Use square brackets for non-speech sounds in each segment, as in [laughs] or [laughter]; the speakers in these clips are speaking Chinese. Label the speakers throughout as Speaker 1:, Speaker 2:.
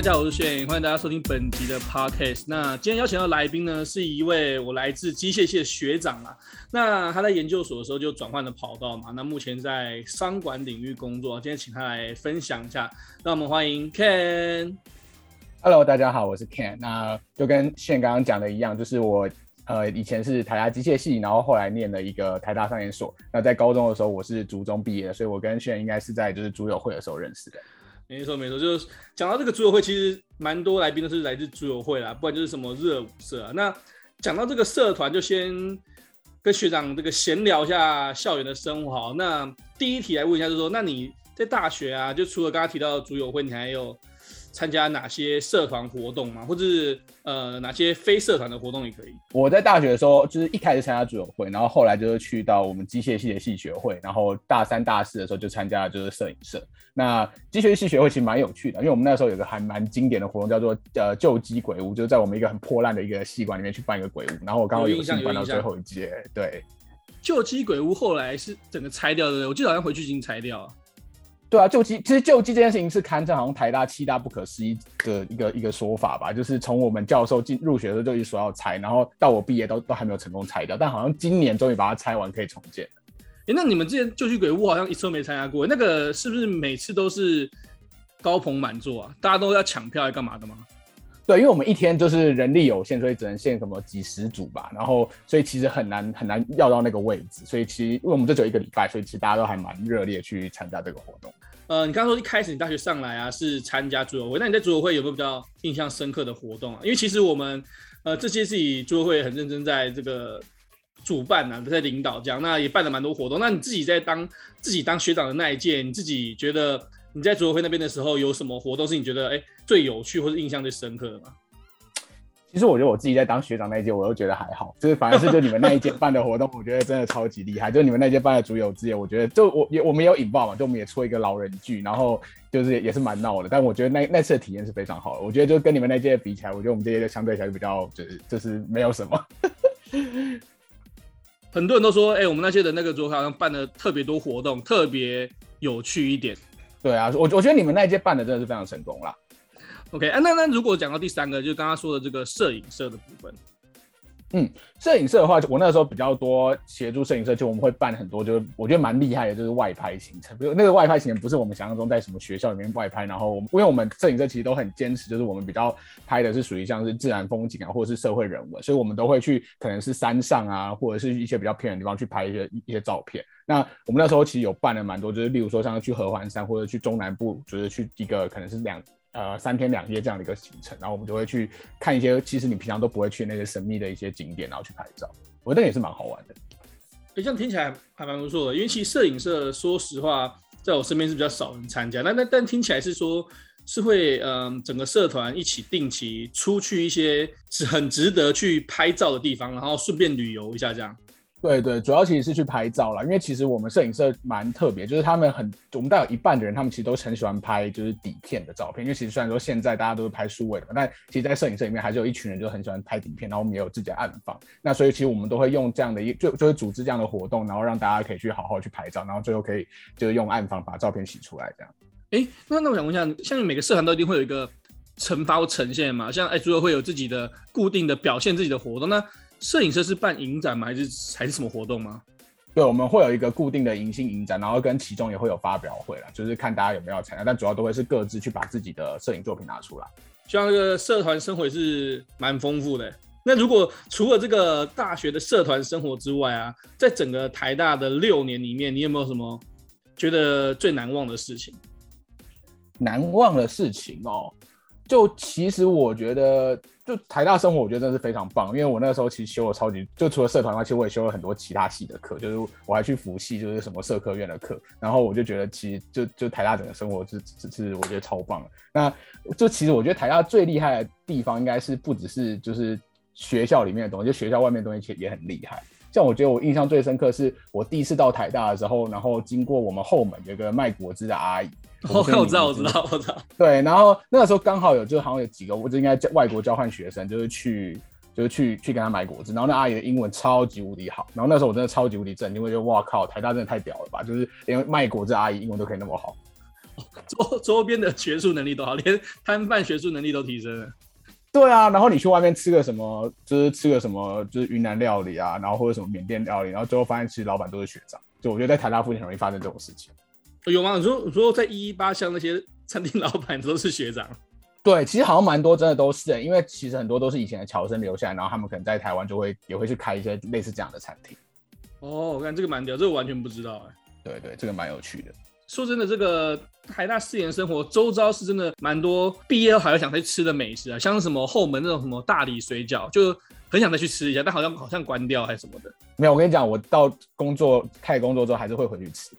Speaker 1: 大家好，我是炫，欢迎大家收听本集的 podcast。那今天邀请到来宾呢，是一位我来自机械系的学长啦。那他在研究所的时候就转换了跑道嘛，那目前在商管领域工作。今天请他来分享一下，让我们欢迎 Ken。
Speaker 2: Hello，大家好，我是 Ken。那就跟炫刚刚讲的一样，就是我呃以前是台大机械系，然后后来念了一个台大商研所。那在高中的时候我是竹中毕业的，所以我跟炫应该是在就是竹友会的时候认识的。
Speaker 1: 没错，没错，就是讲到这个足友会，其实蛮多来宾都是来自足友会啦，不然就是什么热舞社啊。那讲到这个社团，就先跟学长这个闲聊一下校园的生活。那第一题来问一下，就是说，那你在大学啊，就除了刚刚提到的足友会，你还有？参加哪些社团活动吗？或者是呃哪些非社团的活动也可以。
Speaker 2: 我在大学的时候，就是一开始参加组友会，然后后来就是去到我们机械系的系学会，然后大三、大四的时候就参加了就是摄影社。那机械系学会其实蛮有趣的，因为我们那时候有个还蛮经典的活动，叫做呃旧机鬼屋，就是在我们一个很破烂的一个戏馆里面去办一个鬼屋。然后我刚好有幸办到最后一届。对，
Speaker 1: 旧机鬼屋后来是整个拆掉的，我记得好像回去已经拆掉了。
Speaker 2: 对啊，旧机其实旧机这件事情是堪称好像台大七大不可思议的一个一个说法吧，就是从我们教授进入学的时候就一直说要拆，然后到我毕业都都还没有成功拆掉，但好像今年终于把它拆完，可以重建。
Speaker 1: 哎，那你们之前旧区鬼屋好像一次都没参加过，那个是不是每次都是高朋满座啊？大家都要抢票来干嘛的吗？
Speaker 2: 对，因为我们一天就是人力有限，所以只能限什么几十组吧，然后所以其实很难很难要到那个位置，所以其实因为我们这只有一个礼拜，所以其实大家都还蛮热烈去参加这个活动。
Speaker 1: 呃，你刚刚说一开始你大学上来啊，是参加组委会，那你在组委会有没有比较印象深刻的活动啊？因为其实我们呃这些是以组委会很认真在这个主办啊，在领导这样，那也办了蛮多活动。那你自己在当自己当学长的那一届，你自己觉得你在组委会那边的时候有什么活动是你觉得哎最有趣或者印象最深刻的吗？
Speaker 2: 其实我觉得我自己在当学长那一届，我都觉得还好，就是反而是就你们那一届办的活动，[laughs] 我觉得真的超级厉害。就你们那一届办的竹友之夜，我觉得就我也我们也有引爆嘛，就我们也出一个老人剧，然后就是也是蛮闹的。但我觉得那那次的体验是非常好的。我觉得就跟你们那届比起来，我觉得我们这届就相对起来就比较就是就是没有什么。[laughs]
Speaker 1: 很多人都说，哎、欸，我们那届的那个竹友会好像办的特别多活动，特别有趣一点。[laughs]
Speaker 2: 对啊，我我觉得你们那一届办的真的是非常成功啦。
Speaker 1: OK，啊，那那如果讲到第三个，就刚刚说的这个摄影社的部分，
Speaker 2: 嗯，摄影社的话，我那时候比较多协助摄影社，就我们会办很多，就是我觉得蛮厉害的，就是外拍行程。比如那个外拍行程不是我们想象中在什么学校里面外拍，然后因为我们摄影社其实都很坚持，就是我们比较拍的是属于像是自然风景啊，或者是社会人文，所以我们都会去可能是山上啊，或者是一些比较偏远的地方去拍一些一些照片。那我们那时候其实有办了蛮多，就是例如说像去合欢山或者去中南部，就是去一个可能是两。呃，三天两夜这样的一个行程，然后我们就会去看一些其实你平常都不会去那些神秘的一些景点，然后去拍照。我觉得也是蛮好玩的。
Speaker 1: 诶，这样听起来还蛮不错的。因为其实摄影社，说实话，在我身边是比较少人参加。那那但听起来是说，是会嗯、整个社团一起定期出去一些是很值得去拍照的地方，然后顺便旅游一下这样。
Speaker 2: 对对，主要其实是去拍照啦，因为其实我们摄影社蛮特别，就是他们很，我们大概有一半的人，他们其实都很喜欢拍就是底片的照片，因为其实虽然说现在大家都是拍数位的嘛，但其实，在摄影社里面还是有一群人就很喜欢拍底片，然后我们也有自己的暗房，那所以其实我们都会用这样的一就就会组织这样的活动，然后让大家可以去好好去拍照，然后最后可以就是用暗房把照片洗出来这样。
Speaker 1: 哎，那那我想问一下，像每个社团都一定会有一个惩罚呈现嘛？像哎，竹友会有自己的固定的表现自己的活动，那。摄影社是办影展吗？还是还是什么活动吗？
Speaker 2: 对，我们会有一个固定的迎新影展，然后跟其中也会有发表会啦，就是看大家有没有参加，但主要都会是各自去把自己的摄影作品拿出来。
Speaker 1: 像这个社团生活是蛮丰富的。那如果除了这个大学的社团生活之外啊，在整个台大的六年里面，你有没有什么觉得最难忘的事情？
Speaker 2: 难忘的事情哦。就其实我觉得，就台大生活，我觉得真的是非常棒。因为我那个时候其实修了超级，就除了社团外，其实我也修了很多其他系的课。就是我还去辅系，就是什么社科院的课。然后我就觉得，其实就就台大整个生活是是是，我觉得超棒。那就其实我觉得台大最厉害的地方，应该是不只是就是学校里面的东西，就学校外面的东西其实也很厉害。像我觉得我印象最深刻，是我第一次到台大的时候，然后经过我们后门有个卖果汁的阿姨。
Speaker 1: 我我知道，我知道，我知道。[laughs]
Speaker 2: 对，然后那个时候刚好有，就好像有几个，我就应该外国交换学生，就是去，就是去去跟他买果汁。然后那阿姨的英文超级无敌好，然后那时候我真的超级无敌震惊，因为就哇靠，台大真的太屌了吧！就是连卖果汁阿姨英文都可以那么好。
Speaker 1: 周周边的学术能力都好，连摊贩学术能力都提升了。[laughs]
Speaker 2: 对啊，然后你去外面吃个什么，就是吃个什么，就是云南料理啊，然后或者什么缅甸料理，然后最后发现其实老板都是学长。就我觉得在台大附近很容易发生这种事情。
Speaker 1: 有吗？你说你说在一一八巷那些餐厅老板都是学长？
Speaker 2: 对，其实好像蛮多真的都是，因为其实很多都是以前的侨生留下来，然后他们可能在台湾就会也会去开一些类似这样的餐厅。
Speaker 1: 哦，我看这个蛮屌，这个完全不知道哎。
Speaker 2: 对对，这个蛮有趣的。
Speaker 1: 说真的，这个台大四年生活，周遭是真的蛮多毕业后还要想再吃的美食啊，像是什么后门那种什么大理水饺，就很想再去吃一下，但好像好像关掉还是什么的。
Speaker 2: 没有，我跟你讲，我到工作开始工作之后还是会回去吃。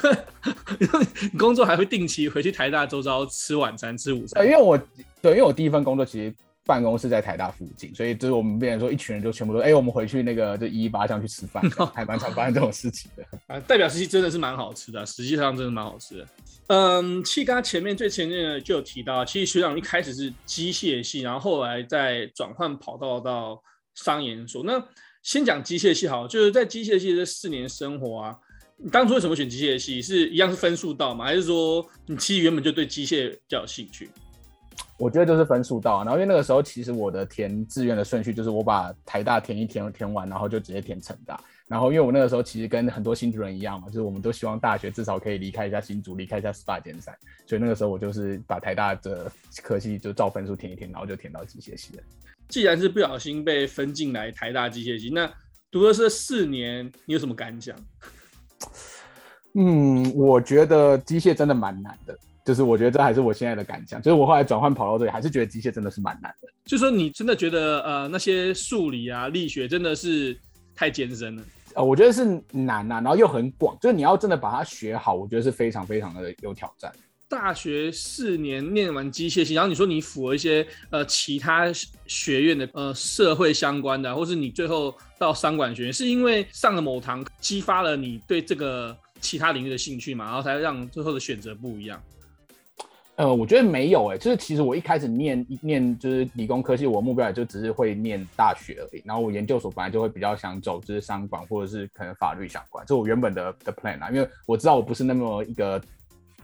Speaker 2: [laughs]
Speaker 1: 你 [laughs] 工作还会定期回去台大周遭吃晚餐、吃午餐？
Speaker 2: 因为我对，因为我第一份工作其实。办公室在台大附近，所以就是我们变成说一群人就全部都哎、欸，我们回去那个就一一八巷去吃饭，[laughs] 还蛮常发生这种事情的。[laughs]
Speaker 1: 啊，代表时期真的是蛮好吃的，实际上真的蛮好吃的。嗯，其实刚刚前面最前面就有提到，其实学长一开始是机械系，然后后来再转换跑道到商研所。那先讲机械系好，就是在机械系这四年生活啊，你当初为什么选机械系？是一样是分数到吗？还是说你其实原本就对机械比较有兴趣？
Speaker 2: 我觉得就是分数到，然后因为那个时候其实我的填志愿的顺序就是我把台大填一填填完，然后就直接填成大。然后因为我那个时候其实跟很多新竹人一样嘛，就是我们都希望大学至少可以离开一下新竹，离开一下 SPA 尖山，所以那个时候我就是把台大的科系就照分数填一填，然后就填到机械系了。
Speaker 1: 既然是不小心被分进来台大机械系，那读了这四年，你有什么感想？
Speaker 2: 嗯，我觉得机械真的蛮难的。就是我觉得这还是我现在的感想，就是我后来转换跑到这里，还是觉得机械真的是蛮难的。
Speaker 1: 就说你真的觉得呃那些数理啊、力学真的是太艰深了？
Speaker 2: 呃，我觉得是难啊，然后又很广，就是你要真的把它学好，我觉得是非常非常的有挑战。
Speaker 1: 大学四年念完机械系，然后你说你符合一些呃其他学院的呃社会相关的，或是你最后到商管学院，是因为上了某堂激发了你对这个其他领域的兴趣嘛？然后才让最后的选择不一样。
Speaker 2: 呃，我觉得没有诶、就是其实我一开始念一念就是理工科系，我目标也就只是会念大学而已。然后我研究所本来就会比较想走就是商管或者是可能法律相关，这是我原本的的 plan 啊。因为我知道我不是那么一个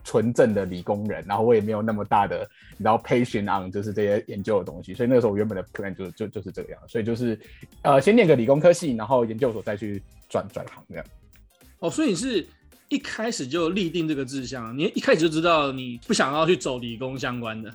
Speaker 2: 纯正的理工人，然后我也没有那么大的然后 passion on 就是这些研究的东西，所以那个时候我原本的 plan 就就就是这个样。所以就是呃，先念个理工科系，然后研究所再去转转行这样。
Speaker 1: 哦，所以你是。一开始就立定这个志向，你一开始就知道你不想要去走理工相关的。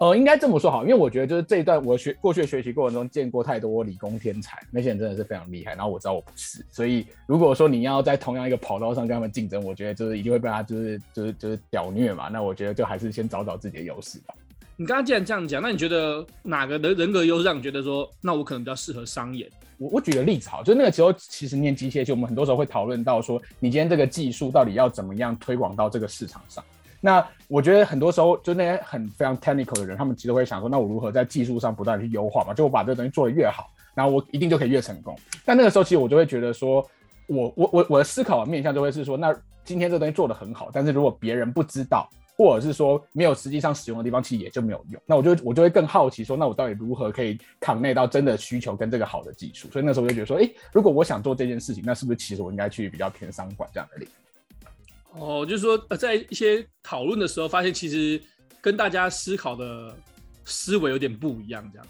Speaker 2: 呃，应该这么说好，因为我觉得就是这一段我学过去的学习过程中见过太多理工天才，那些人真的是非常厉害，然后我知道我不是，所以如果说你要在同样一个跑道上跟他们竞争，我觉得就是一定会被他就是就是就是屌虐嘛。那我觉得就还是先找找自己的优势吧。
Speaker 1: 你刚刚既然这样讲，那你觉得哪个人人格优势让你觉得说，那我可能比较适合商演？
Speaker 2: 我我举个例子好，就那个时候其实念机械系，我们很多时候会讨论到说，你今天这个技术到底要怎么样推广到这个市场上？那我觉得很多时候就那些很非常 technical 的人，他们其实会想说，那我如何在技术上不断去优化嘛？就我把这个东西做得越好，然后我一定就可以越成功。但那个时候其实我就会觉得说，我我我我的思考的面向就会是说，那今天这东西做得很好，但是如果别人不知道。或者是说没有实际上使用的地方，其实也就没有用。那我就我就会更好奇说，那我到底如何可以卡内到真的需求跟这个好的技术？所以那时候我就觉得说，哎、欸，如果我想做这件事情，那是不是其实我应该去比较偏商管这样的领域？
Speaker 1: 哦，就是说呃，在一些讨论的时候，发现其实跟大家思考的思维有点不一样，这样。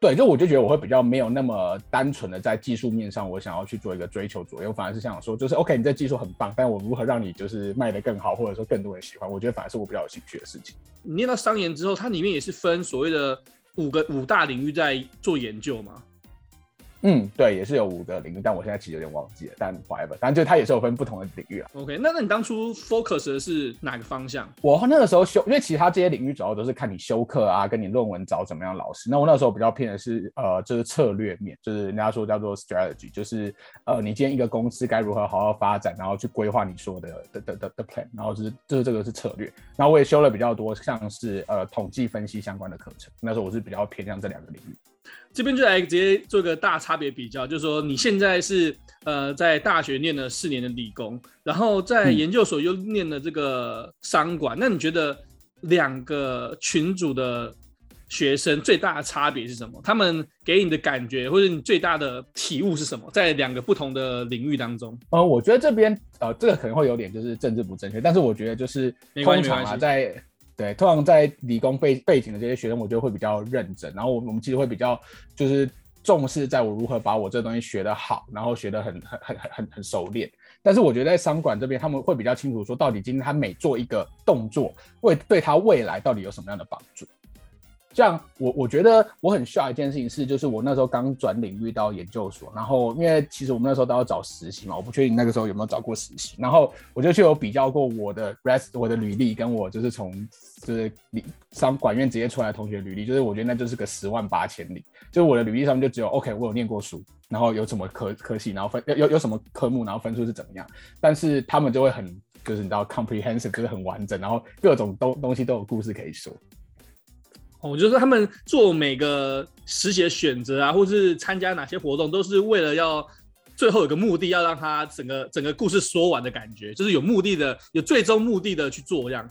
Speaker 2: 对，就我就觉得我会比较没有那么单纯的在技术面上，我想要去做一个追求左右，反而是想说，就是 OK，你这技术很棒，但我如何让你就是卖得更好，或者说更多人喜欢，我觉得反而是我比较有兴趣的事情。
Speaker 1: 你念到商研之后，它里面也是分所谓的五个五大领域在做研究吗？
Speaker 2: 嗯，对，也是有五个领域，但我现在其实有点忘记了。但 whatever，反正就它也是有分不同的领域啊。
Speaker 1: OK，那那你当初 focus 的是哪个方向？
Speaker 2: 我那个时候修，因为其他这些领域主要都是看你修课啊，跟你论文找怎么样老师。那我那时候比较偏的是呃，就是策略面，就是人家说叫做 strategy，就是呃，你今天一个公司该如何好好发展，然后去规划你说的的的的的 plan，然后就是就是这个是策略。然后我也修了比较多像是呃统计分析相关的课程。那时候我是比较偏向这两个领域。
Speaker 1: 这边就来直接做个大差别比较，就是说你现在是呃在大学念了四年的理工，然后在研究所又念了这个商管，嗯、那你觉得两个群组的学生最大的差别是什么？他们给你的感觉，或者你最大的体悟是什么？在两个不同的领域当中，
Speaker 2: 呃，我觉得这边呃，这个可能会有点就是政治不正确，但是我觉得就是通常啊，在对通常在理工背背景的这些学生，我觉得会比较认真，然后我我们其实会比较就是重视在我如何把我这东西学得好，然后学得很很很很很很熟练。但是我觉得在商管这边，他们会比较清楚说，到底今天他每做一个动作，会对他未来到底有什么样的帮助。像我，我觉得我很需要一件事情是，就是我那时候刚转领域到研究所，然后因为其实我们那时候都要找实习嘛，我不确定那个时候有没有找过实习，然后我就去有比较过我的 rest 我的履历跟我就是从就是商管院直接出来的同学履历，就是我觉得那就是个十万八千里，就是我的履历上面就只有 OK，我有念过书，然后有什么科科系，然后分有有有什么科目，然后分数是怎么样，但是他们就会很就是你知道 comprehensive 就是很完整，然后各种东东西都有故事可以说。
Speaker 1: 我觉得他们做每个实习的选择啊，或是参加哪些活动，都是为了要最后有个目的，要让他整个整个故事说完的感觉，就是有目的的，有最终目的的去做这样。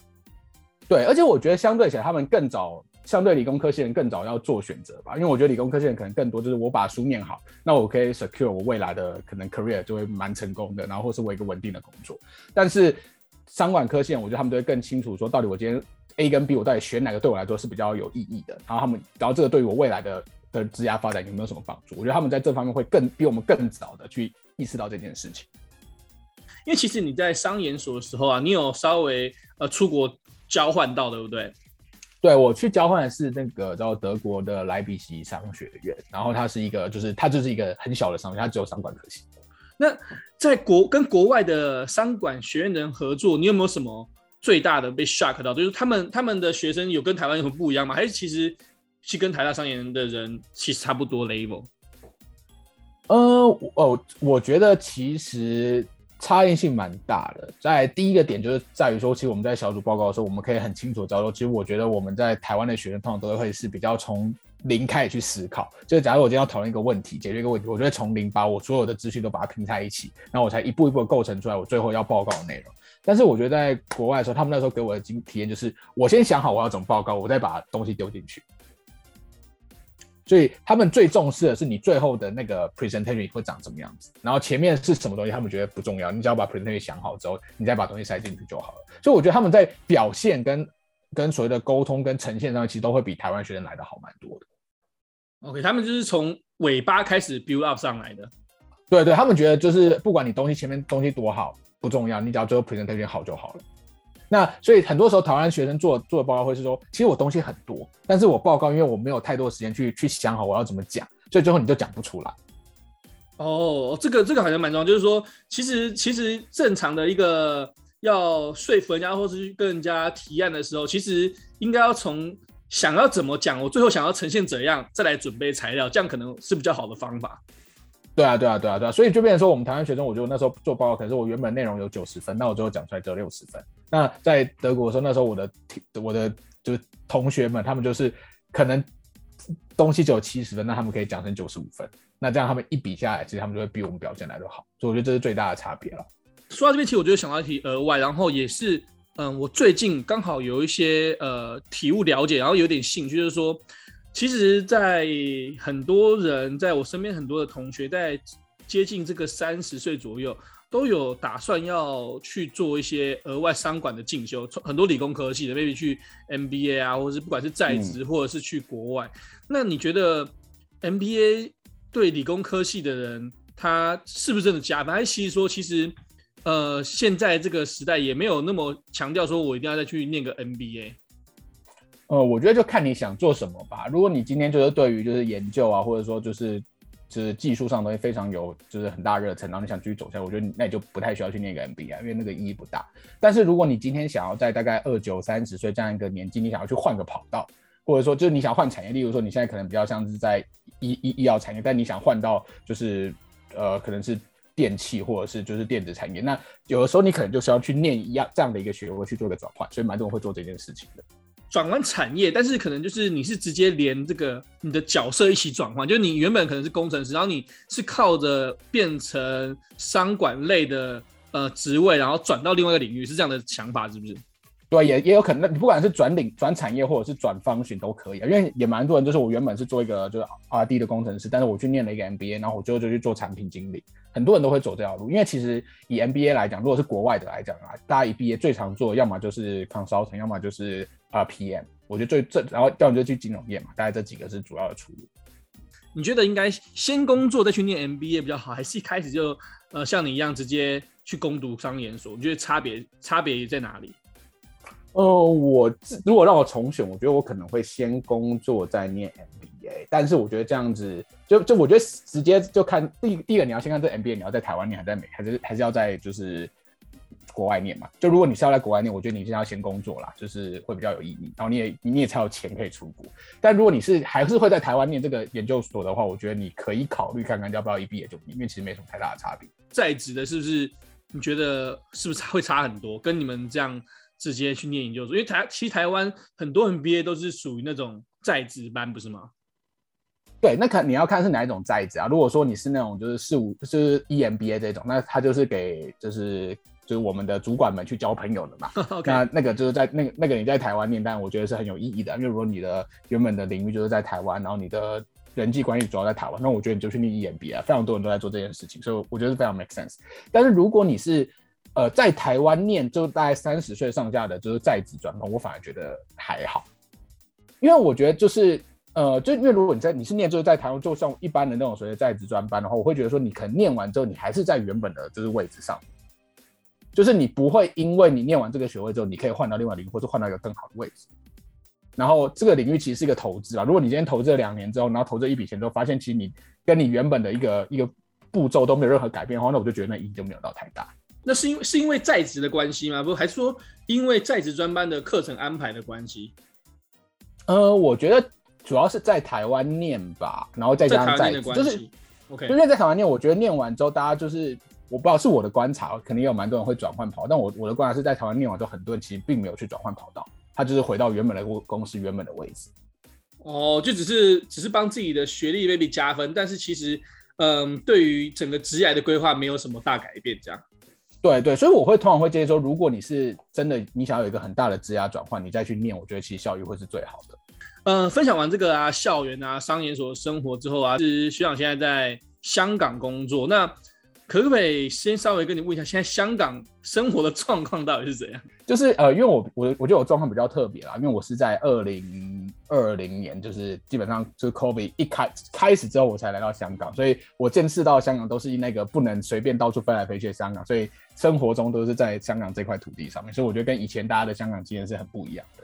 Speaker 2: 对，而且我觉得相对起来，他们更早，相对理工科系人更早要做选择吧，因为我觉得理工科系人可能更多就是我把书念好，那我可以 secure 我未来的可能 career 就会蛮成功的，然后或是我一个稳定的工作。但是商管科系，我觉得他们都会更清楚说，到底我今天。A 跟 B，我到底选哪个对我来说是比较有意义的？然后他们，然后这个对于我未来的的职业发展有没有什么帮助？我觉得他们在这方面会更比我们更早的去意识到这件事情。
Speaker 1: 因为其实你在商研所的时候啊，你有稍微呃出国交换到，对不对？
Speaker 2: 对，我去交换的是那个叫德国的莱比锡商学院，然后它是一个就是它就是一个很小的商学院，它只有商管科系。
Speaker 1: 那在国跟国外的商管学院的人合作，你有没有什么？最大的被 shock 到，就是他们他们的学生有跟台湾有什么不一样吗？还是其实去跟台大商研的人其实差不多 level？
Speaker 2: 呃，哦，我觉得其实差异性蛮大的。在第一个点就是在于说，其实我们在小组报告的时候，我们可以很清楚知道说，其实我觉得我们在台湾的学生通常都会是比较从零开始去思考。就假如我今天要讨论一个问题，解决一个问题，我就会从零把我所有的资讯都把它拼在一起，然后我才一步一步构成出来我最后要报告的内容。但是我觉得在国外的时候，他们那时候给我的经体验就是，我先想好我要怎么报告，我再把东西丢进去。所以他们最重视的是你最后的那个 presentation 会长什么样子，然后前面是什么东西，他们觉得不重要，你只要把 presentation 想好之后，你再把东西塞进去就好了。所以我觉得他们在表现跟跟所谓的沟通跟呈现上，其实都会比台湾学生来的好蛮多的。
Speaker 1: OK，他们就是从尾巴开始 build up 上来的。
Speaker 2: 对对，他们觉得就是不管你东西前面东西多好。不重要，你只要最后 presentation 好就好了。那所以很多时候台湾学生做做的报告会是说，其实我东西很多，但是我报告因为我没有太多时间去去想好我要怎么讲，所以最后你就讲不出来。
Speaker 1: 哦，这个这个好像蛮重要，就是说，其实其实正常的一个要说服人家或是跟人家提案的时候，其实应该要从想要怎么讲，我最后想要呈现怎样，再来准备材料，这样可能是比较好的方法。
Speaker 2: 对啊，对啊，对啊，对啊，所以就变成说，我们台湾学生，我觉得那时候做报告，可是我原本内容有九十分，那我最后讲出来只有六十分。那在德国的时候，那时候我的我的就是同学们，他们就是可能东西只有七十分，那他们可以讲成九十五分。那这样他们一比下来，其实他们就会比我们表现来得好。所以我觉得这是最大的差别了。
Speaker 1: 说到这边，其实我觉得想到一题额外，然后也是，嗯，我最近刚好有一些呃体悟了解，然后有点兴趣，就是说。其实，在很多人，在我身边很多的同学，在接近这个三十岁左右，都有打算要去做一些额外商管的进修。很多理工科系的，maybe 去 MBA 啊，或者是不管是在职，或者是去国外。嗯。那你觉得 MBA 对理工科系的人，他是不是真的加分？还是其实说，其实呃，现在这个时代也没有那么强调说，我一定要再去念个 MBA。
Speaker 2: 呃，我觉得就看你想做什么吧。如果你今天就是对于就是研究啊，或者说就是就是技术上东西非常有就是很大热忱，然后你想继续走下来，我觉得那你就不太需要去念一个 MBA，因为那个意义不大。但是如果你今天想要在大概二九三十岁这样一个年纪，你想要去换个跑道，或者说就是你想换产业，例如说你现在可能比较像是在医医医药产业，但你想换到就是呃可能是电器或者是就是电子产业，那有的时候你可能就是要去念一样这样的一个学位去做一个转换，所以蛮多人会做这件事情的。
Speaker 1: 转换产业，但是可能就是你是直接连这个你的角色一起转换，就是你原本可能是工程师，然后你是靠着变成商管类的呃职位，然后转到另外一个领域，是这样的想法是不是？
Speaker 2: 对，也也有可能，你不管是转领转产业或者是转方寻都可以啊，因为也蛮多人就是我原本是做一个就是 R&D 的工程师，但是我去念了一个 MBA，然后我最后就去做产品经理。很多人都会走这条路，因为其实以 MBA 来讲，如果是国外的来讲啊，大家一毕业最常做要么就是 consulting，要么就是啊 PM。我觉得最这然后要么就去金融业嘛，大概这几个是主要的出路。
Speaker 1: 你觉得应该先工作再去念 MBA 比较好，还是一开始就呃像你一样直接去攻读商研所？你觉得差别差别在哪里？
Speaker 2: 呃，我如果让我重选，我觉得我可能会先工作再念 MBA。但是我觉得这样子，就就我觉得直接就看第第一个，你要先看这 MBA，你要在台湾念还在美，还是还是要在就是国外念嘛？就如果你是要在国外念，我觉得你现在要先工作啦，就是会比较有意义，然后你也你也才有钱可以出国。但如果你是还是会在台湾念这个研究所的话，我觉得你可以考虑看看要不要一毕业就毕业，因为其实没什么太大的差别。
Speaker 1: 在职的是不是？你觉得是不是会差很多？跟你们这样。直接去念研究所，因为台其实台湾很多 MBA 都是属于那种在职班，不是吗？
Speaker 2: 对，那看你要看是哪一种在职啊。如果说你是那种就是四五就是 EMBA 这种，那他就是给就是就是我们的主管们去交朋友的嘛。[laughs] 那那个就是在那个那个你在台湾念，但我觉得是很有意义的，因为如果你的原本的领域就是在台湾，然后你的人际关系主要在台湾，那我觉得你就去念 EMBA 啊，非常多人都在做这件事情，所以我觉得是非常 make sense。但是如果你是呃，在台湾念就大概三十岁上下的，就是在职专班，我反而觉得还好，因为我觉得就是呃，就因为如果你在你是念就是在台湾，就像一般的那种所谓的在职专班的话，我会觉得说你可能念完之后，你还是在原本的就是位置上，就是你不会因为你念完这个学位之后，你可以换到另外领域，或者换到一个更好的位置。然后这个领域其实是一个投资啊，如果你今天投资了两年之后，然后投这一笔钱之后，发现其实你跟你原本的一个一个步骤都没有任何改变的话，那我就觉得那意义就没有到太大。
Speaker 1: 那是因为是因为在职的关系吗？不，还是说因为在职专班的课程安排的关系？
Speaker 2: 呃，我觉得主要是在台湾念吧，然后再加上在职，就是
Speaker 1: OK。
Speaker 2: 因为在台湾念，我觉得念完之后，大家就是我不知道是我的观察，可能也有蛮多人会转换跑道，但我我的观察是在台湾念完之后，很多人其实并没有去转换跑道，他就是回到原本的公公司原本的位置。
Speaker 1: 哦，就只是只是帮自己的学历 maybe 加分，但是其实嗯，对于整个职业的规划没有什么大改变，这样。
Speaker 2: 对对，所以我会通常会建议说，如果你是真的你想要有一个很大的职涯转换，你再去念，我觉得其实效益会是最好的。
Speaker 1: 呃，分享完这个啊，校园啊，商研所生活之后啊，是学长现在在香港工作，那可不可以先稍微跟你问一下，现在香港生活的状况到底是怎样？
Speaker 2: 就是呃，因为我我我觉得我状况比较特别啦，因为我是在二零二零年，就是基本上就是 COVID 一开开始之后，我才来到香港，所以我见识到香港都是那个不能随便到处飞来飞去的香港，所以生活中都是在香港这块土地上面，所以我觉得跟以前大家的香港经验是很不一样的。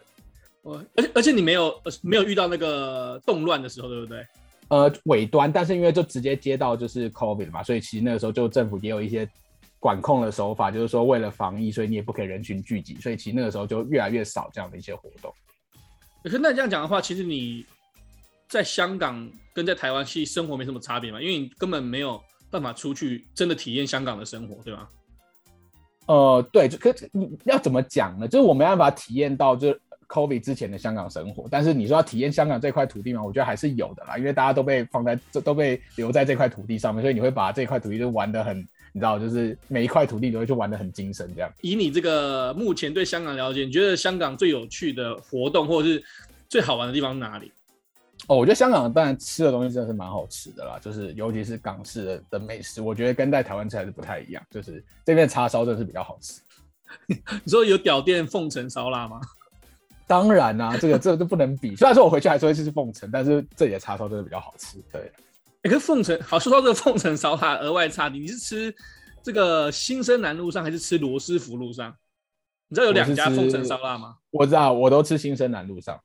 Speaker 1: 我，而且而且你没有没有遇到那个动乱的时候，对不对？
Speaker 2: 呃，尾端，但是因为就直接接到就是 COVID 嘛，所以其实那个时候就政府也有一些。管控的手法就是说，为了防疫，所以你也不可以人群聚集，所以其实那个时候就越来越少这样的一些活动。
Speaker 1: 可是那这样讲的话，其实你在香港跟在台湾其实生活没什么差别嘛，因为你根本没有办法出去真的体验香港的生活，对吗？
Speaker 2: 呃，对，就可你要怎么讲呢？就是我没办法体验到就是 COVID 之前的香港生活，但是你说要体验香港这块土地嘛，我觉得还是有的啦，因为大家都被放在这，都被留在这块土地上面，所以你会把这块土地就玩的很。你知道，就是每一块土地都会去玩的很精神，这样。
Speaker 1: 以你这个目前对香港了解，你觉得香港最有趣的活动，或者是最好玩的地方是哪里？
Speaker 2: 哦，我觉得香港当然吃的东西真的是蛮好吃的啦，就是尤其是港式的的美食，我觉得跟在台湾吃还是不太一样，就是这边叉烧真的是比较好吃。[laughs]
Speaker 1: 你说有屌店凤城烧腊吗？
Speaker 2: 当然啦、啊，这个这个就不能比。虽然说我回去还是会吃凤城，但是这里的叉烧真的比较好吃，对。
Speaker 1: 欸、可是凤城好，说到这个凤城烧腊，额外差你是吃这个新生南路上还是吃罗斯福路上？你知道有两家凤城烧腊吗？
Speaker 2: 我知道，我都吃新生南路上。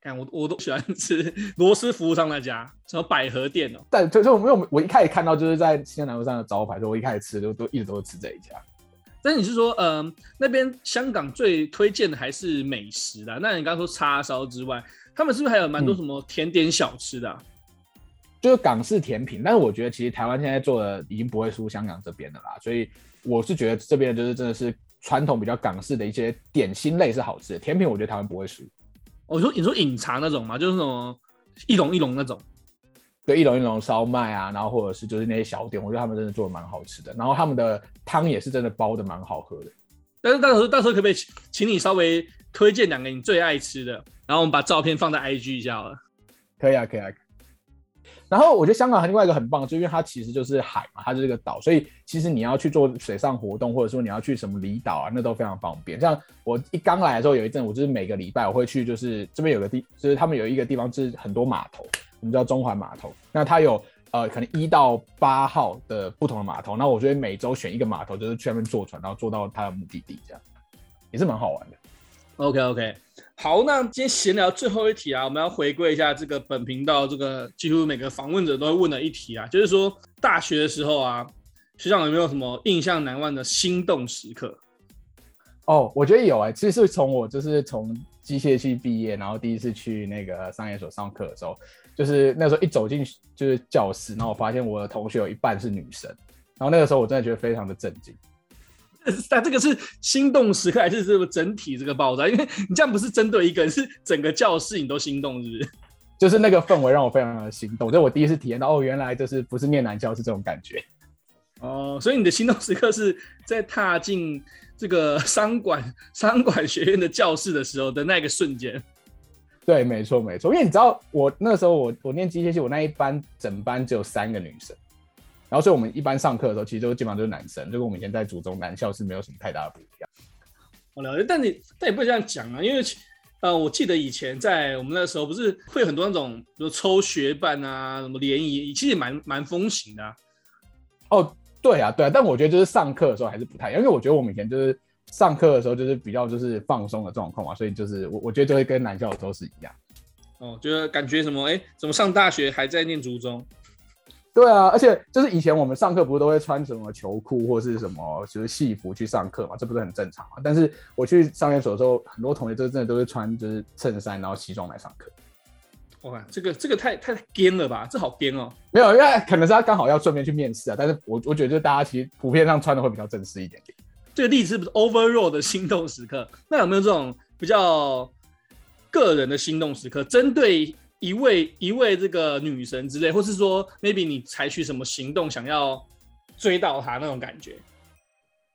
Speaker 1: 看我我都喜欢吃罗斯福路上那家什么百合店哦、喔。
Speaker 2: 但就就我没有，我一开始看到就是在新生南路上的招牌，所以我一开始吃都都一直都是吃这一家。
Speaker 1: 但是你是说，嗯、呃，那边香港最推荐的还是美食啦？那你刚刚说叉烧之外，他们是不是还有蛮多什么甜点小吃的、啊？嗯就是港式甜品，但是我觉得其实台湾现在做的已经不会输香港这边的啦，所以我是觉得这边就是真的是传统比较港式的一些点心类是好吃的，甜品我觉得台湾不会输。我说你说饮茶那种嘛，就是那种一笼一笼那种，对，一笼一笼烧麦啊，然后或者是就是那些小点，我觉得他们真的做的蛮好吃的，然后他们的汤也是真的煲的蛮好喝的。但是到时候到时候可不可以请你稍微推荐两个你最爱吃的，然后我们把照片放在 IG 一下好了。
Speaker 2: 可以啊，可以啊。然后我觉得香港还另外一个很棒，就因为它其实就是海嘛，它就是这个岛，所以其实你要去做水上活动，或者说你要去什么离岛啊，那都非常方便。像我一刚来的时候，有一阵我就是每个礼拜我会去，就是这边有个地，就是他们有一个地方就是很多码头，我们叫中环码头。那它有呃可能一到八号的不同的码头，那我觉得每周选一个码头，就是去那边坐船，然后坐到它的目的地，这样也是蛮好玩的。
Speaker 1: OK OK。好，那今天闲聊最后一题啊，我们要回归一下这个本频道这个几乎每个访问者都会问的一题啊，就是说大学的时候啊，学长有没有什么印象难忘的心动时刻？
Speaker 2: 哦，我觉得有哎、欸，其实是从我就是从机械系毕业，然后第一次去那个商研所上课的时候，就是那时候一走进就是教室，然后我发现我的同学有一半是女生，然后那个时候我真的觉得非常的震惊。[laughs]
Speaker 1: 但这个是心动时刻，还是这个整体这个爆炸？因为你这样不是针对一个人，是整个教室你都心动，是不是？[laughs]
Speaker 2: 就是那个氛围让我非常的心动，就我第一次体验到，哦，原来就是不是念男教是这种感觉。
Speaker 1: 哦，所以你的心动时刻是在踏进这个 [laughs] 商管商管学院的教室的时候的那个瞬间。
Speaker 2: 对，没错没错，因为你知道我那时候我我念机械系，我那一班整班只有三个女生。然后，所以我们一般上课的时候，其实都基本上都是男生，就跟我们以前在祖宗男校是没有什么太大的不一样。
Speaker 1: 我了解，但你但也不能这样讲啊，因为呃，我记得以前在我们那时候，不是会有很多那种，比如抽学伴啊，什么联谊，其实也蛮蛮风行的啊。
Speaker 2: 哦，对啊，对啊，但我觉得就是上课的时候还是不太一样，因为我觉得我们以前就是上课的时候就是比较就是放松的状况嘛，所以就是我我觉得就会跟男校的时候是一样。
Speaker 1: 哦，就是感觉什么，哎，怎么上大学还在念初中？
Speaker 2: 对啊，而且就是以前我们上课不是都会穿什么球裤或是什么就是戏服去上课嘛，这不是很正常嘛？但是我去上研所的时候，很多同学就真的都是穿就是衬衫然后西装来上课。
Speaker 1: 哇，这个这个太太颠了吧？这好颠哦。
Speaker 2: 没有，因为可能是他刚好要顺便去面试啊。但是我我觉得就大家其实普遍上穿的会比较正式一点点。
Speaker 1: 这个例子是不是 overall 的心动时刻？[laughs] 那有没有这种比较个人的心动时刻？针对。一位一位这个女神之类，或是说 maybe 你采取什么行动想要追到她那种感觉，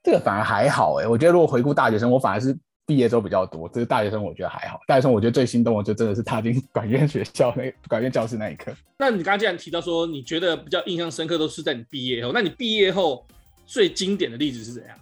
Speaker 2: 这个反而还好哎、欸。我觉得如果回顾大学生，我反而是毕业之后比较多。这是大学生我觉得还好，大学生我觉得最心动的就真的是踏进管院学校那 [laughs] 管院教室那一刻。
Speaker 1: 那你刚刚既然提到说你觉得比较印象深刻都是在你毕业后，那你毕业后最经典的例子是怎样？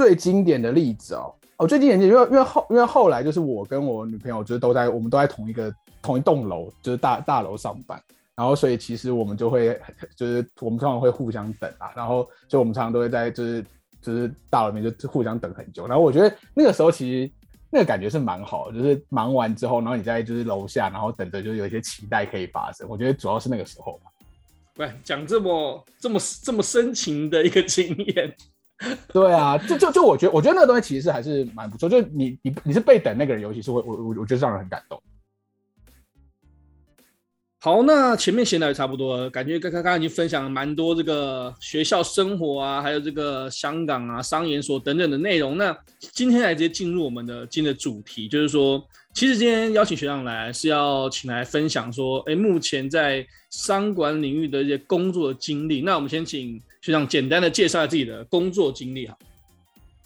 Speaker 2: 最经典的例子哦，哦最经典的因为因为后因为后来就是我跟我女朋友就是都在我们都在同一个。同一栋楼就是大大楼上班，然后所以其实我们就会 [laughs] 就是我们通常会互相等啊，然后就我们常常都会在就是就是大楼里面就互相等很久，然后我觉得那个时候其实那个感觉是蛮好的，就是忙完之后，然后你在就是楼下，然后等着就是有一些期待可以发生，我觉得主要是那个时候吧。
Speaker 1: 喂，讲这么这么这么深情的一个经验，[laughs]
Speaker 2: 对啊，就就就我觉得我觉得那个东西其实还是蛮不错，就你你你是被等那个人，尤其是我我我我觉得让人很感动。
Speaker 1: 好，那前面闲聊也差不多了，感觉刚刚刚已经分享了蛮多这个学校生活啊，还有这个香港啊、商研所等等的内容。那今天来直接进入我们的今天的主题，就是说，其实今天邀请学长来是要请来分享说，哎，目前在商管领域的一些工作的经历。那我们先请学长简单的介绍一下自己的工作经历，好。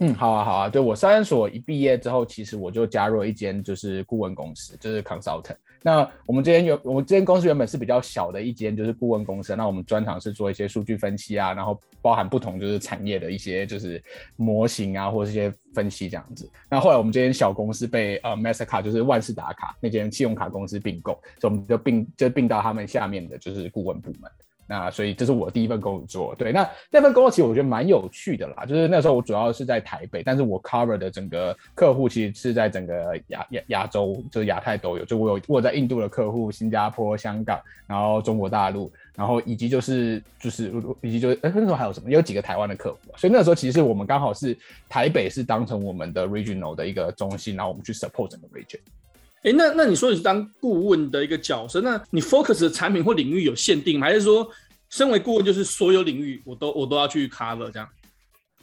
Speaker 2: 嗯，好啊，好啊。对，我商研所一毕业之后，其实我就加入了一间就是顾问公司，就是 consultant。那我们这边有，我们这间公司原本是比较小的一间，就是顾问公司。那我们专长是做一些数据分析啊，然后包含不同就是产业的一些就是模型啊，或者一些分析这样子。那后来我们这间小公司被呃 Mastercard 就是万事达卡那间信用卡公司并购，所以我们就并就并到他们下面的就是顾问部门。那所以这是我第一份工作，对，那那份工作其实我觉得蛮有趣的啦，就是那时候我主要是在台北，但是我 cover 的整个客户其实是在整个亚亚亚洲，就是亚太都有，就我有我在印度的客户、新加坡、香港，然后中国大陆，然后以及就是就是以及就是哎那时候还有什么，有几个台湾的客户，所以那时候其实我们刚好是台北是当成我们的 regional 的一个中心，然后我们去 support 整个 region。
Speaker 1: 哎，那那你说你是当顾问的一个角色，那你 focus 的产品或领域有限定吗？还是说，身为顾问就是所有领域我都我都要去 cover 这样？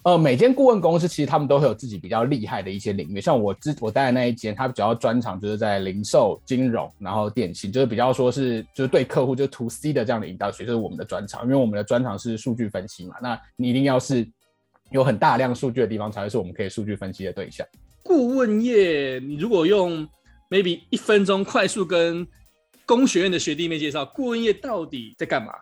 Speaker 2: 呃，每间顾问公司其实他们都会有自己比较厉害的一些领域，像我之我待的那一间，它主要专长就是在零售、金融，然后电信，就是比较说是就是对客户就是 to C 的这样的引导，所以这是我们的专长，因为我们的专长是数据分析嘛，那你一定要是。有很大量数据的地方，才会是我们可以数据分析的对象。
Speaker 1: 顾问业，你如果用 maybe 一分钟快速跟工学院的学弟妹介绍，顾问业到底在干嘛？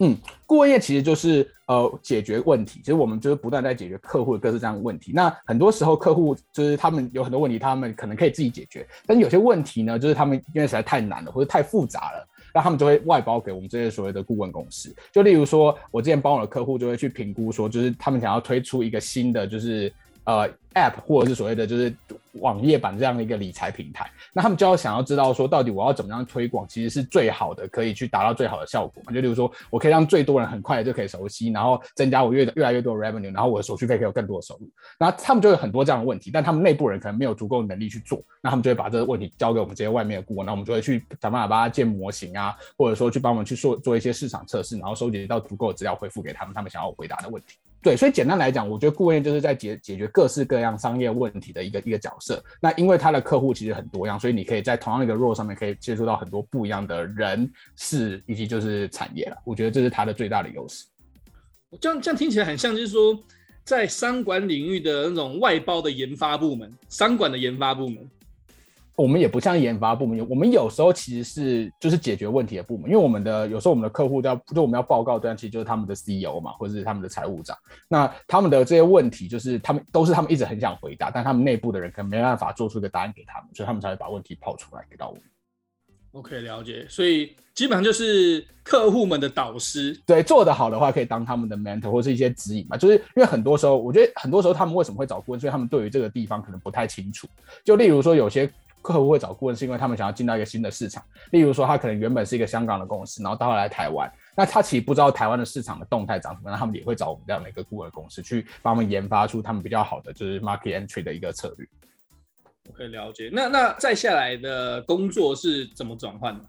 Speaker 2: 嗯，顾问业其实就是呃解决问题，其实我们就是不断在解决客户的各式这样的问题。那很多时候客户就是他们有很多问题，他们可能可以自己解决，但是有些问题呢，就是他们因为实在太难了或者太复杂了，那他们就会外包给我们这些所谓的顾问公司。就例如说，我之前帮我的客户就会去评估说，就是他们想要推出一个新的就是。呃，App 或者是所谓的就是网页版这样的一个理财平台，那他们就要想要知道说，到底我要怎么样推广，其实是最好的，可以去达到最好的效果嘛？就例如说，我可以让最多人很快的就可以熟悉，然后增加我越越来越多的 revenue，然后我的手续费可以有更多的收入。那他们就有很多这样的问题，但他们内部人可能没有足够的能力去做，那他们就会把这个问题交给我们这些外面的顾问，那我们就会去想办法帮他建模型啊，或者说去帮我们去做做一些市场测试，然后收集到足够的资料回复给他们，他们想要回答的问题。对，所以简单来讲，我觉得顾问就是在解解决各式各样商业问题的一个一个角色。那因为他的客户其实很多样，所以你可以在同样一个 role 上面可以接触到很多不一样的人事以及就是产业了。我觉得这是他的最大的优势。
Speaker 1: 这样这样听起来很像，就是说在商管领域的那种外包的研发部门，商管的研发部门。
Speaker 2: 我们也不像研发部门，我们有时候其实是就是解决问题的部门，因为我们的有时候我们的客户要就我们要报告端，其实就是他们的 CEO 嘛，或者是他们的财务长。那他们的这些问题，就是他们都是他们一直很想回答，但他们内部的人可能没办法做出一个答案给他们，所以他们才会把问题抛出来给到我们。
Speaker 1: OK，了解。所以基本上就是客户们的导师，
Speaker 2: 对，做得好的话可以当他们的 mentor 或是一些指引嘛。就是因为很多时候，我觉得很多时候他们为什么会找顾问，所以他们对于这个地方可能不太清楚。就例如说有些。客户会找顾问，是因为他们想要进到一个新的市场。例如说，他可能原本是一个香港的公司，然后到后来台湾，那他其实不知道台湾的市场的动态长什么，那他们也会找我们这样的一个顾问公司去帮他们研发出他们比较好的就是 market entry 的一个策略。
Speaker 1: 我可以了解。那那再下来的工作是怎么转换的？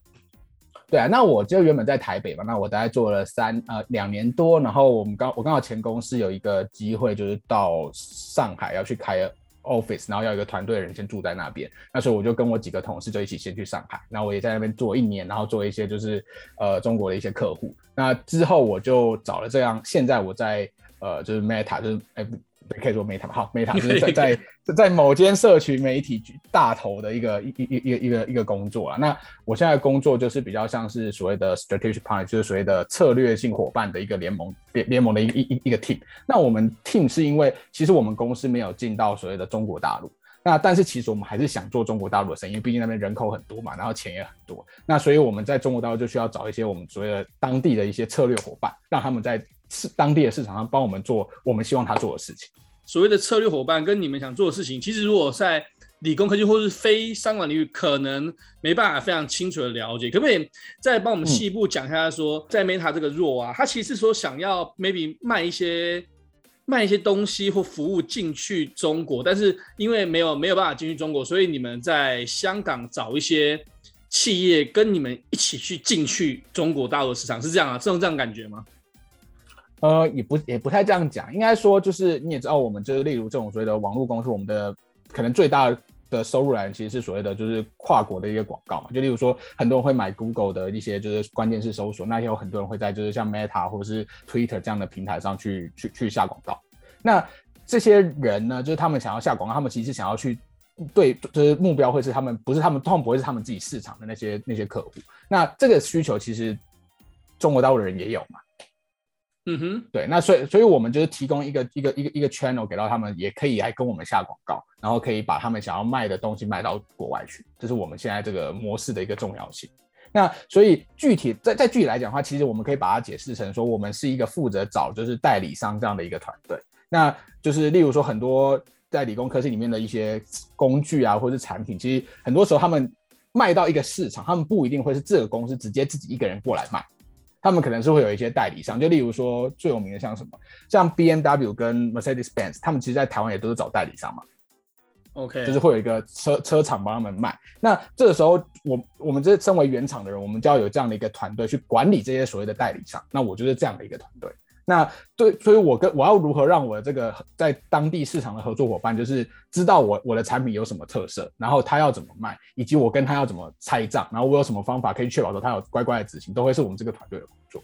Speaker 2: 对啊，那我就原本在台北嘛，那我大概做了三呃两年多，然后我们刚我刚好前公司有一个机会，就是到上海要去开。office，然后要一个团队的人先住在那边，那所以我就跟我几个同事就一起先去上海，那我也在那边做一年，然后做一些就是呃中国的一些客户，那之后我就找了这样，现在我在呃就是 Meta 就是哎。可以说 Meta 好，Meta 就是在在在某间社群媒体大头的一个一一一一个一个一个工作啊。那我现在工作就是比较像是所谓的 strategic partner，就是所谓的策略性伙伴的一个联盟联联盟的一一一一个 team。那我们 team 是因为其实我们公司没有进到所谓的中国大陆，那但是其实我们还是想做中国大陆的生意，因为毕竟那边人口很多嘛，然后钱也很多。那所以我们在中国大陆就需要找一些我们所谓的当地的一些策略伙伴，让他们在。是当地的市场上帮我们做我们希望他做的事情。
Speaker 1: 所谓的策略伙伴跟你们想做的事情，其实如果在理工科技或是非商管领域，可能没办法非常清楚的了解。可不可以再帮我们细一步讲一下说，说、嗯、在 Meta 这个 role 啊，他其实说想要 maybe 卖一些卖一些东西或服务进去中国，但是因为没有没有办法进去中国，所以你们在香港找一些企业跟你们一起去进去中国大陆市场，是这样啊？这种这样感觉吗？
Speaker 2: 呃，也不也不太这样讲，应该说就是你也知道，我们就是例如这种所谓的网络公司，我们的可能最大的收入来源其实是所谓的就是跨国的一个广告嘛。就例如说，很多人会买 Google 的一些就是关键字搜索，那也有很多人会在就是像 Meta 或者是 Twitter 这样的平台上去去去下广告。那这些人呢，就是他们想要下广告，他们其实想要去对，就是目标会是他们不是他们，通常不会是他们自己市场的那些那些客户。那这个需求其实中国大陆的人也有嘛。
Speaker 1: 嗯哼，
Speaker 2: 对，那所以所以我们就是提供一个一个一个一个 channel 给到他们，也可以来跟我们下广告，然后可以把他们想要卖的东西卖到国外去，这是我们现在这个模式的一个重要性。那所以具体在在具体来讲的话，其实我们可以把它解释成说，我们是一个负责找就是代理商这样的一个团队。那就是例如说很多在理工科技里面的一些工具啊，或者是产品，其实很多时候他们卖到一个市场，他们不一定会是这个公司直接自己一个人过来卖。他们可能是会有一些代理商，就例如说最有名的像什么，像 BMW 跟 Mercedes-Benz，他们其实在台湾也都是找代理商嘛。
Speaker 1: OK，
Speaker 2: 就是会有一个车车厂帮他们卖。那这个时候，我我们这身为原厂的人，我们就要有这样的一个团队去管理这些所谓的代理商。那我就是这样的一个团队。那对，所以我跟我要如何让我的这个在当地市场的合作伙伴，就是知道我我的产品有什么特色，然后他要怎么卖，以及我跟他要怎么拆账，然后我有什么方法可以确保说他有乖乖的执行，都会是我们这个团队的工作。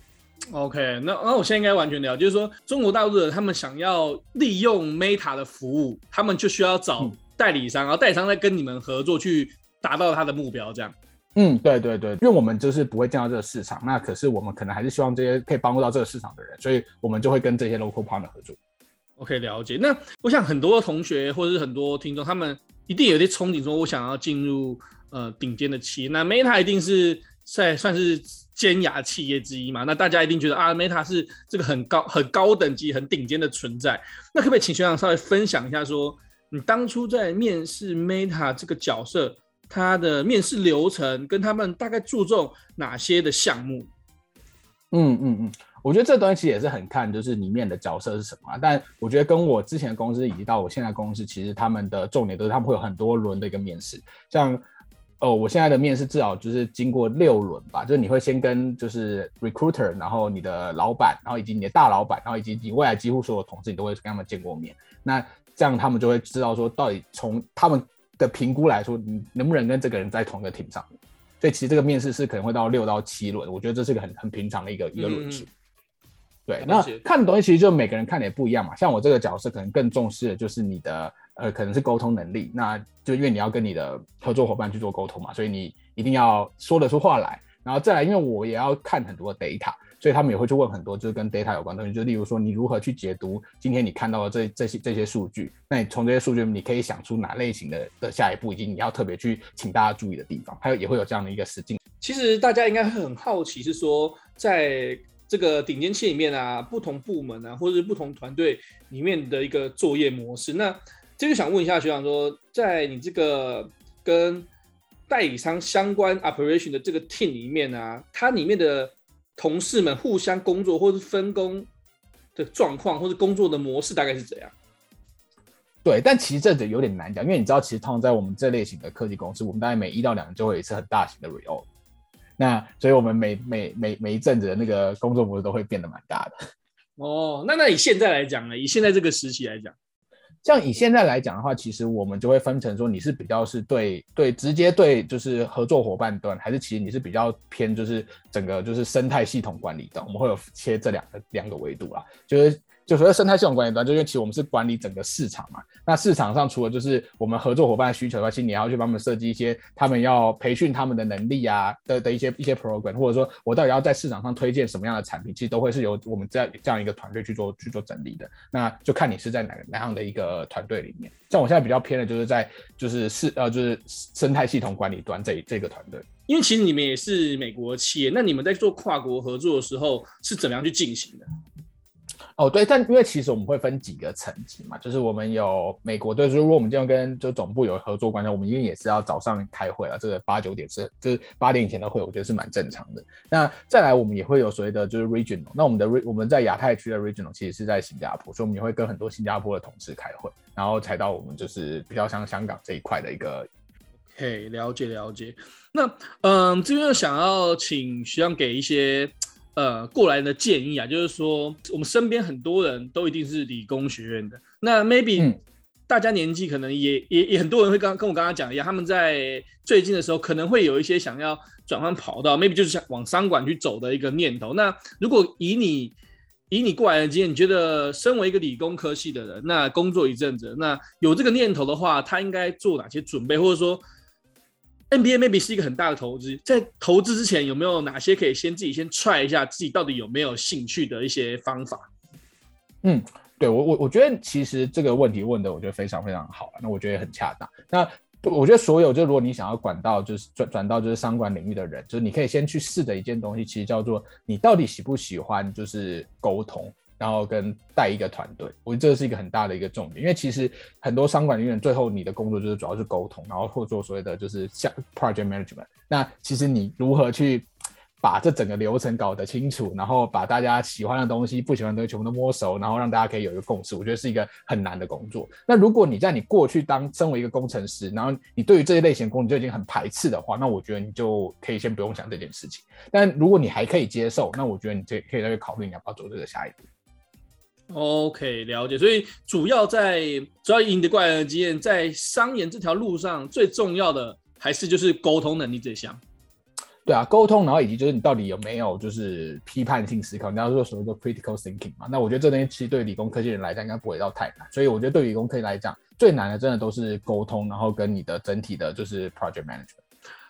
Speaker 1: OK，那那我现在应该完全了解，就是说中国大陆的人他们想要利用 Meta 的服务，他们就需要找代理商，嗯、然后代理商再跟你们合作去达到他的目标，这样。
Speaker 2: 嗯，对对对，因为我们就是不会进到这个市场，那可是我们可能还是希望这些可以帮助到这个市场的人，所以我们就会跟这些 local partner 合作。
Speaker 1: OK，了解。那我想很多同学或者是很多听众，他们一定有些憧憬，说我想要进入呃顶尖的企业，那 Meta 一定是在算是尖牙企业之一嘛？那大家一定觉得啊，Meta 是这个很高很高等级、很顶尖的存在。那可不可以请学长稍微分享一下说，说你当初在面试 Meta 这个角色？他的面试流程跟他们大概注重哪些的项目？
Speaker 2: 嗯嗯嗯，我觉得这东西其实也是很看，就是里面的角色是什么。但我觉得跟我之前的公司以及到我现在公司，其实他们的重点都是他们会有很多轮的一个面试。像哦，我现在的面试至少就是经过六轮吧，就是你会先跟就是 recruiter，然后你的老板，然后以及你的大老板，然后以及你未来几乎所有同事，你都会跟他们见过面。那这样他们就会知道说，到底从他们。的评估来说，你能不能跟这个人在同一个 team 上？所以其实这个面试是可能会到六到七轮，我觉得这是个很很平常的一个一个轮数。对，那看的东西其实就每个人看的也不一样嘛。像我这个角色可能更重视的就是你的呃，可能是沟通能力。那就因为你要跟你的合作伙伴去做沟通嘛，所以你一定要说得出话来。然后再来，因为我也要看很多的 data。所以他们也会去问很多，就是跟 data 有关的东西，就例如说你如何去解读今天你看到的这这些这些数据，那你从这些数据你可以想出哪类型的的下一步，以及你要特别去请大家注意的地方，还有也会有这样的一个实境。
Speaker 1: 其实大家应该很好奇，是说在这个顶尖企业里面啊，不同部门啊，或者是不同团队里面的一个作业模式。那这就想问一下学长说，在你这个跟代理商相关 operation 的这个 team 里面啊，它里面的同事们互相工作，或是分工的状况，或是工作的模式大概是怎样？
Speaker 2: 对，但其实这就有点难讲，因为你知道，其实通常在我们这类型的科技公司，我们大概每一到两年就会有一次很大型的 reorg。那所以我们每每每每一阵子的那个工作模式都会变得蛮大的。
Speaker 1: 哦，那那以现在来讲呢？以现在这个时期来讲。
Speaker 2: 像以现在来讲的话，其实我们就会分成说，你是比较是对对直接对就是合作伙伴端，还是其实你是比较偏就是整个就是生态系统管理的，我们会有切这两个两个维度啦，就是。就所谓生态系统管理端，就因为其实我们是管理整个市场嘛。那市场上除了就是我们合作伙伴的需求的话，其实你要去帮他们设计一些他们要培训他们的能力啊的的一些一些 program，或者说我到底要在市场上推荐什么样的产品，其实都会是由我们这样这样一个团队去做去做整理的。那就看你是在哪哪样的一个团队里面。像我现在比较偏的就是在就是是呃就是生态系统管理端这这个团队。
Speaker 1: 因为其实你们也是美国企业，那你们在做跨国合作的时候是怎么样去进行的？
Speaker 2: 哦，对，但因为其实我们会分几个层级嘛，就是我们有美国队，如果我们这样跟就总部有合作关系，我们一定也是要早上开会啊，这个八九点是就是八点以前的会，我觉得是蛮正常的。那再来，我们也会有所谓的就是 regional，那我们的 re 我们在亚太区的 regional 其实是在新加坡，所以我们也会跟很多新加坡的同事开会，然后才到我们就是比较像香港这一块的一个。
Speaker 1: 嘿，了解了解。那嗯，这边想要请学长给一些。呃，过来人的建议啊，就是说，我们身边很多人都一定是理工学院的。那 maybe 大家年纪可能也、嗯、也也很多人会刚跟我刚刚讲一样，他们在最近的时候可能会有一些想要转换跑道，maybe 就是想往商管去走的一个念头。那如果以你以你过来的经验，你觉得身为一个理工科系的人，那工作一阵子，那有这个念头的话，他应该做哪些准备，或者说 NBA maybe 是一个很大的投资，在投资之前有没有哪些可以先自己先 try 一下自己到底有没有兴趣的一些方法？
Speaker 2: 嗯，对我我我觉得其实这个问题问的我觉得非常非常好，那我觉得也很恰当。那我觉得所有就如果你想要管到就是转转到就是商管领域的人，就是你可以先去试的一件东西，其实叫做你到底喜不喜欢就是沟通。然后跟带一个团队，我觉得这是一个很大的一个重点，因为其实很多商管人员最后你的工作就是主要是沟通，然后或做所谓的就是像 project management。那其实你如何去把这整个流程搞得清楚，然后把大家喜欢的东西、不喜欢的东西全部都摸熟，然后让大家可以有一个共识，我觉得是一个很难的工作。那如果你在你过去当身为一个工程师，然后你对于这些类型工作就已经很排斥的话，那我觉得你就可以先不用想这件事情。但如果你还可以接受，那我觉得你这可以再去考虑你要不要做这个下一步。
Speaker 1: OK，了解。所以主要在主要以你的过来的经验，在商演这条路上最重要的还是就是沟通能力这项。
Speaker 2: 对啊，沟通，然后以及就是你到底有没有就是批判性思考，你要说所谓的 critical thinking 嘛？那我觉得这东西其实对理工科技人来讲应该不会到太难，所以我觉得对理工科技来讲最难的真的都是沟通，然后跟你的整体的就是 project management。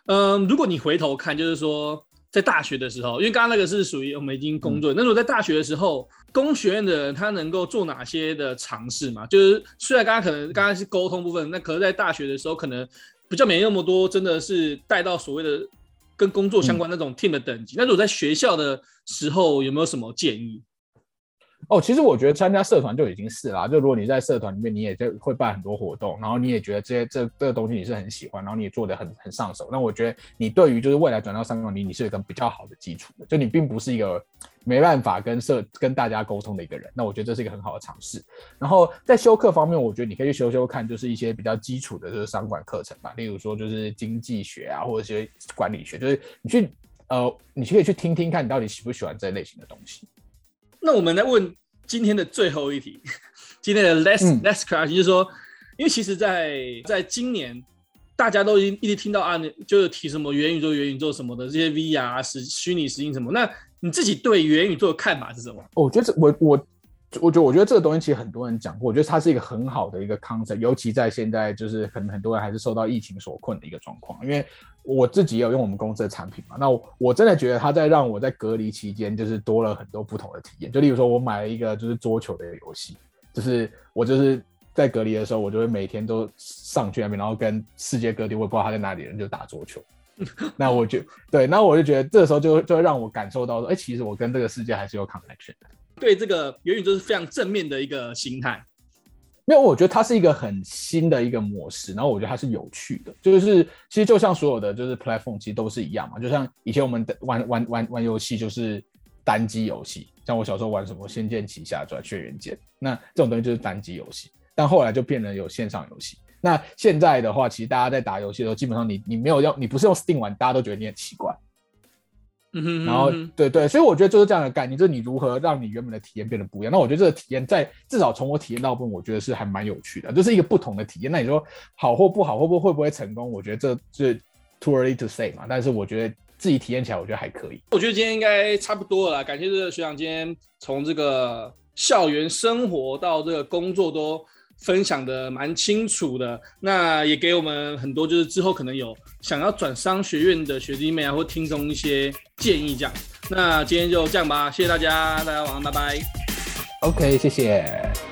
Speaker 1: 嗯，如果你回头看，就是说在大学的时候，因为刚刚那个是属于我们已经工作，嗯、那如果在大学的时候，工学院的人他能够做哪些的尝试嘛？就是虽然刚刚可能刚刚是沟通部分，那可是在大学的时候可能比较没那么多，真的是带到所谓的。跟工作相关那种 team 的等级，嗯、那如果在学校的时候有没有什么建议？
Speaker 2: 哦，其实我觉得参加社团就已经是啦。就如果你在社团里面，你也就会办很多活动，然后你也觉得这些这这个东西你是很喜欢，然后你也做得很很上手。那我觉得你对于就是未来转到商管理，你是有一个比较好的基础的。就你并不是一个。没办法跟社跟大家沟通的一个人，那我觉得这是一个很好的尝试。然后在修课方面，我觉得你可以去修修看，就是一些比较基础的，就是商管课程吧。例如说，就是经济学啊，或者一些管理学，就是你去呃，你可以去听听看，你到底喜不喜欢这类型的东西。
Speaker 1: 那我们来问今天的最后一题，[laughs] 今天的 last、嗯、last question 就是说，因为其实在，在在今年，大家都已经一直听到啊，就是提什么元宇宙、元宇宙什么的这些 VR 实虚拟实境什么那。你自己对元宇宙的看法是什么？
Speaker 2: 我觉得我我我觉得我觉得这个东西其实很多人讲过，我觉得它是一个很好的一个 concept，尤其在现在就是可能很多人还是受到疫情所困的一个状况。因为我自己也有用我们公司的产品嘛，那我，我真的觉得它在让我在隔离期间就是多了很多不同的体验。就例如说，我买了一个就是桌球的游戏，就是我就是在隔离的时候，我就会每天都上去那边，然后跟世界各地我也不知道他在哪里的人就打桌球。[laughs] 那我就对，那我就觉得这个时候就就会让我感受到说，哎、欸，其实我跟这个世界还是有 connection 的。
Speaker 1: 对，这个元宇宙是非常正面的一个心态。
Speaker 2: 因为我觉得它是一个很新的一个模式，然后我觉得它是有趣的。就是其实就像所有的就是 platform 其实都是一样嘛，就像以前我们玩玩玩玩游戏就是单机游戏，像我小时候玩什么《仙剑奇侠传》《轩辕剑》，那这种东西就是单机游戏，但后来就变成有线上游戏。那现在的话，其实大家在打游戏的时候，基本上你你没有要，你不是用 Steam 玩，大家都觉得你很奇怪。嗯哼，然后对对，所以我觉得就是这样的概念，就是你如何让你原本的体验变得不一样。那我觉得这个体验在至少从我体验到部分，我觉得是还蛮有趣的，就是一个不同的体验。那你说好或不好，会不会会不会成功？我觉得这是 too early to say 嘛。但是我觉得自己体验起来，我觉得还可以。
Speaker 1: 我觉得今天应该差不多了啦，感谢这个学长今天从这个校园生活到这个工作都。分享的蛮清楚的，那也给我们很多，就是之后可能有想要转商学院的学弟妹啊，或听众一些建议这样。那今天就这样吧，谢谢大家，大家晚安，拜拜。
Speaker 2: OK，谢谢。